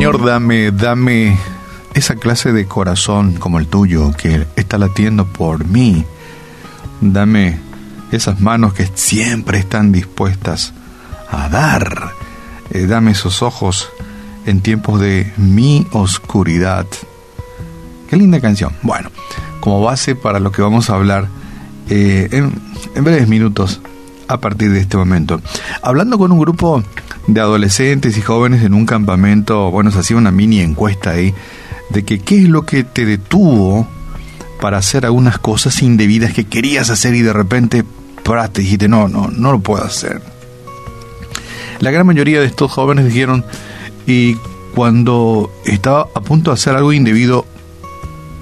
Señor, dame, dame esa clase de corazón como el tuyo que está latiendo por mí. Dame esas manos que siempre están dispuestas a dar. Eh, dame esos ojos en tiempos de mi oscuridad. Qué linda canción. Bueno, como base para lo que vamos a hablar eh, en, en breves minutos a partir de este momento. Hablando con un grupo de adolescentes y jóvenes en un campamento, bueno, se hacía una mini encuesta ahí de que qué es lo que te detuvo para hacer algunas cosas indebidas que querías hacer y de repente paraste y dijiste, no, no, no lo puedo hacer. La gran mayoría de estos jóvenes dijeron, y cuando estaba a punto de hacer algo indebido,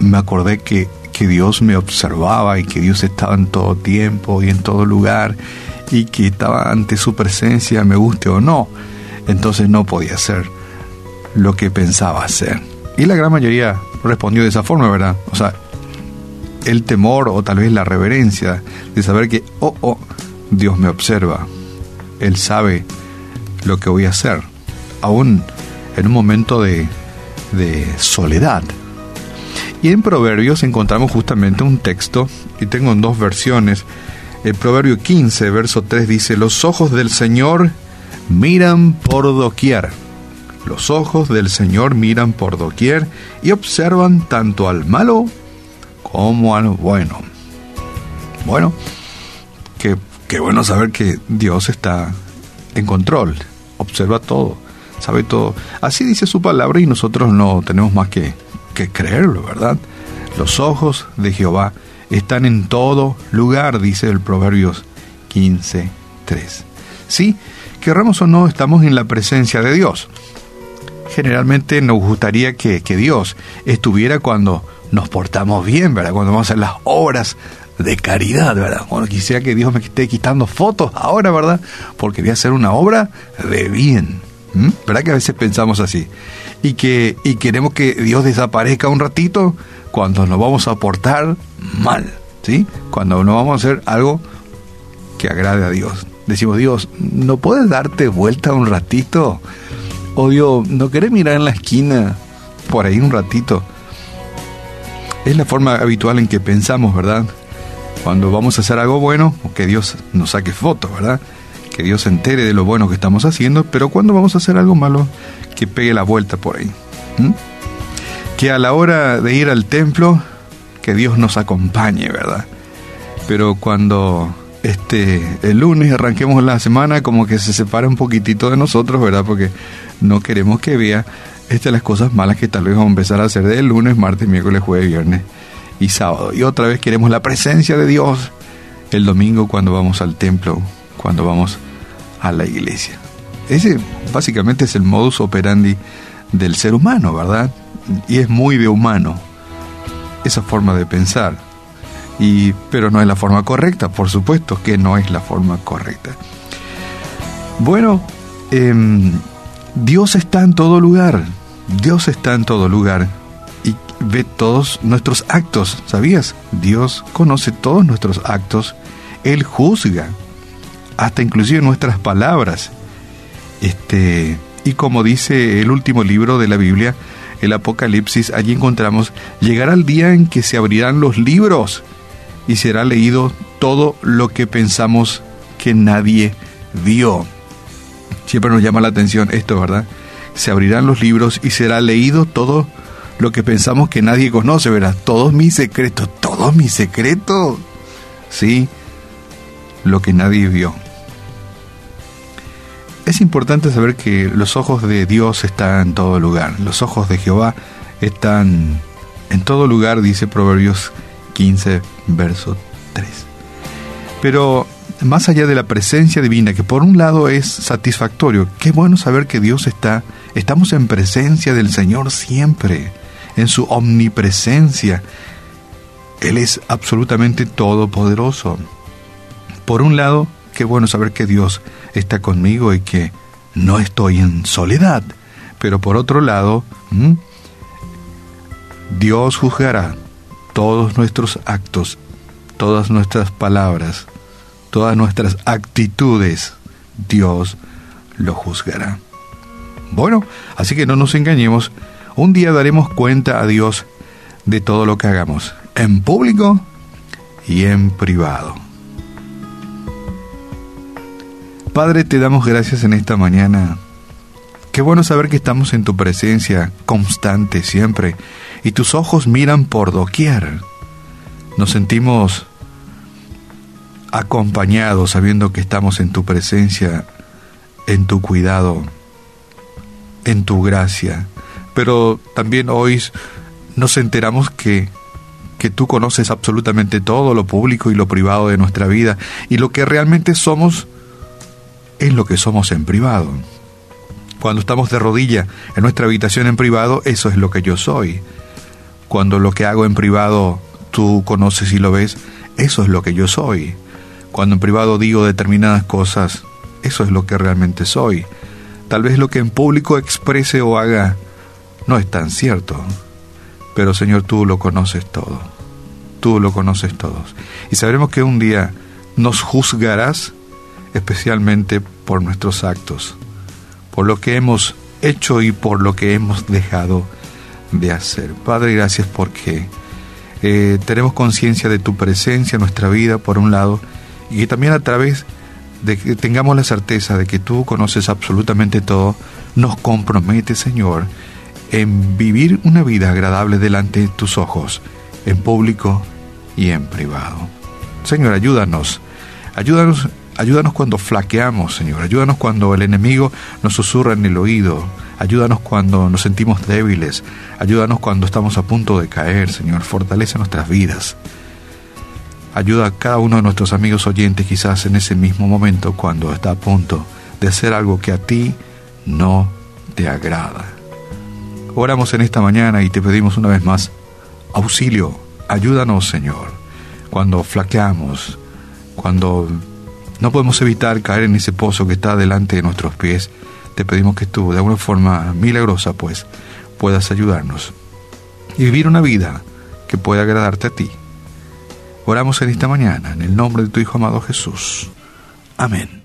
me acordé que, que Dios me observaba y que Dios estaba en todo tiempo y en todo lugar y que estaba ante su presencia, me guste o no. Entonces no podía hacer lo que pensaba hacer. Y la gran mayoría respondió de esa forma, ¿verdad? O sea, el temor o tal vez la reverencia de saber que, oh, oh, Dios me observa. Él sabe lo que voy a hacer. Aún en un momento de, de soledad. Y en Proverbios encontramos justamente un texto, y tengo en dos versiones. El Proverbio 15, verso 3 dice, los ojos del Señor miran por doquier los ojos del Señor miran por doquier y observan tanto al malo como al bueno. Bueno, qué, bueno saber que Dios está en control, observa todo, sabe todo. Así dice su palabra y nosotros no tenemos más que, que creerlo, ¿verdad? Los ojos de Jehová están en todo lugar, dice el Proverbios 15, 3. Sí, querramos o no, estamos en la presencia de Dios generalmente nos gustaría que, Dios estuviera cuando nos portamos bien, ¿verdad? Cuando vamos a hacer las obras de caridad, ¿verdad? Bueno, quisiera que Dios me esté quitando fotos ahora, ¿verdad? Porque voy a hacer una obra de bien. ¿Verdad que a veces pensamos así? Y que y queremos que Dios desaparezca un ratito cuando nos vamos a portar mal, ¿sí? Cuando no vamos a hacer algo que agrade a Dios. Decimos, Dios, ¿no puedes darte vuelta un ratito? Odio, ¿no querés mirar en la esquina por ahí un ratito? Es la forma habitual en que pensamos, ¿verdad? Cuando vamos a hacer algo bueno, que Dios nos saque fotos, ¿verdad? Que Dios se entere de lo bueno que estamos haciendo, pero cuando vamos a hacer algo malo, que pegue la vuelta por ahí. Que a la hora de ir al templo, que Dios nos acompañe, ¿verdad? Pero cuando este el lunes arranquemos la semana como que se separa un poquitito de nosotros, ¿verdad? Porque no queremos que vea estas las cosas malas que tal vez vamos a empezar a hacer de lunes, martes, miércoles, jueves, viernes y sábado. Y otra vez queremos la presencia de Dios el domingo cuando vamos al templo, cuando vamos a la iglesia. Ese básicamente es el modus operandi del ser humano, ¿verdad? Y es muy de humano esa forma de pensar. Y, pero no es la forma correcta, por supuesto que no es la forma correcta. Bueno, eh, Dios está en todo lugar. Dios está en todo lugar y ve todos nuestros actos, ¿sabías? Dios conoce todos nuestros actos. Él juzga hasta inclusive nuestras palabras. Este, y como dice el último libro de la Biblia, el Apocalipsis, allí encontramos, llegará el día en que se abrirán los libros y será leído todo lo que pensamos que nadie vio. Siempre nos llama la atención esto, ¿verdad? Se abrirán los libros y será leído todo lo que pensamos que nadie conoce, ¿verdad? Todos mis secretos, todos mis secretos. Sí, lo que nadie vio. Es importante saber que los ojos de Dios están en todo lugar. Los ojos de Jehová están en todo lugar, dice Proverbios 15, verso 3. Pero más allá de la presencia divina, que por un lado es satisfactorio, qué bueno saber que Dios está, estamos en presencia del Señor siempre, en su omnipresencia. Él es absolutamente todopoderoso. Por un lado, qué bueno saber que Dios está conmigo y que no estoy en soledad. Pero por otro lado, Dios juzgará todos nuestros actos, todas nuestras palabras, todas nuestras actitudes, Dios lo juzgará. Bueno, así que no nos engañemos, un día daremos cuenta a Dios de todo lo que hagamos, en público y en privado. Padre, te damos gracias en esta mañana. Qué bueno saber que estamos en tu presencia constante siempre y tus ojos miran por doquier. Nos sentimos acompañados sabiendo que estamos en tu presencia, en tu cuidado, en tu gracia. Pero también hoy nos enteramos que, que tú conoces absolutamente todo, lo público y lo privado de nuestra vida, y lo que realmente somos es lo que somos en privado. Cuando estamos de rodilla en nuestra habitación en privado, eso es lo que yo soy. Cuando lo que hago en privado tú conoces y lo ves, eso es lo que yo soy. Cuando en privado digo determinadas cosas, eso es lo que realmente soy. Tal vez lo que en público exprese o haga no es tan cierto. Pero Señor, tú lo conoces todo. Tú lo conoces todos. Y sabremos que un día nos juzgarás especialmente por nuestros actos, por lo que hemos hecho y por lo que hemos dejado de hacer. Padre, gracias porque eh, tenemos conciencia de tu presencia en nuestra vida, por un lado, y también a través de que tengamos la certeza de que tú conoces absolutamente todo, nos compromete, Señor, en vivir una vida agradable delante de tus ojos, en público y en privado. Señor, ayúdanos, ayúdanos, ayúdanos cuando flaqueamos, Señor, ayúdanos cuando el enemigo nos susurra en el oído, ayúdanos cuando nos sentimos débiles, ayúdanos cuando estamos a punto de caer, Señor, fortalece nuestras vidas. Ayuda a cada uno de nuestros amigos oyentes quizás en ese mismo momento cuando está a punto de hacer algo que a ti no te agrada. Oramos en esta mañana y te pedimos una vez más auxilio, ayúdanos Señor, cuando flaqueamos, cuando no podemos evitar caer en ese pozo que está delante de nuestros pies, te pedimos que tú, de alguna forma milagrosa, pues, puedas ayudarnos y vivir una vida que pueda agradarte a ti Oramos en esta mañana en el nombre de tu Hijo amado Jesús. Amén.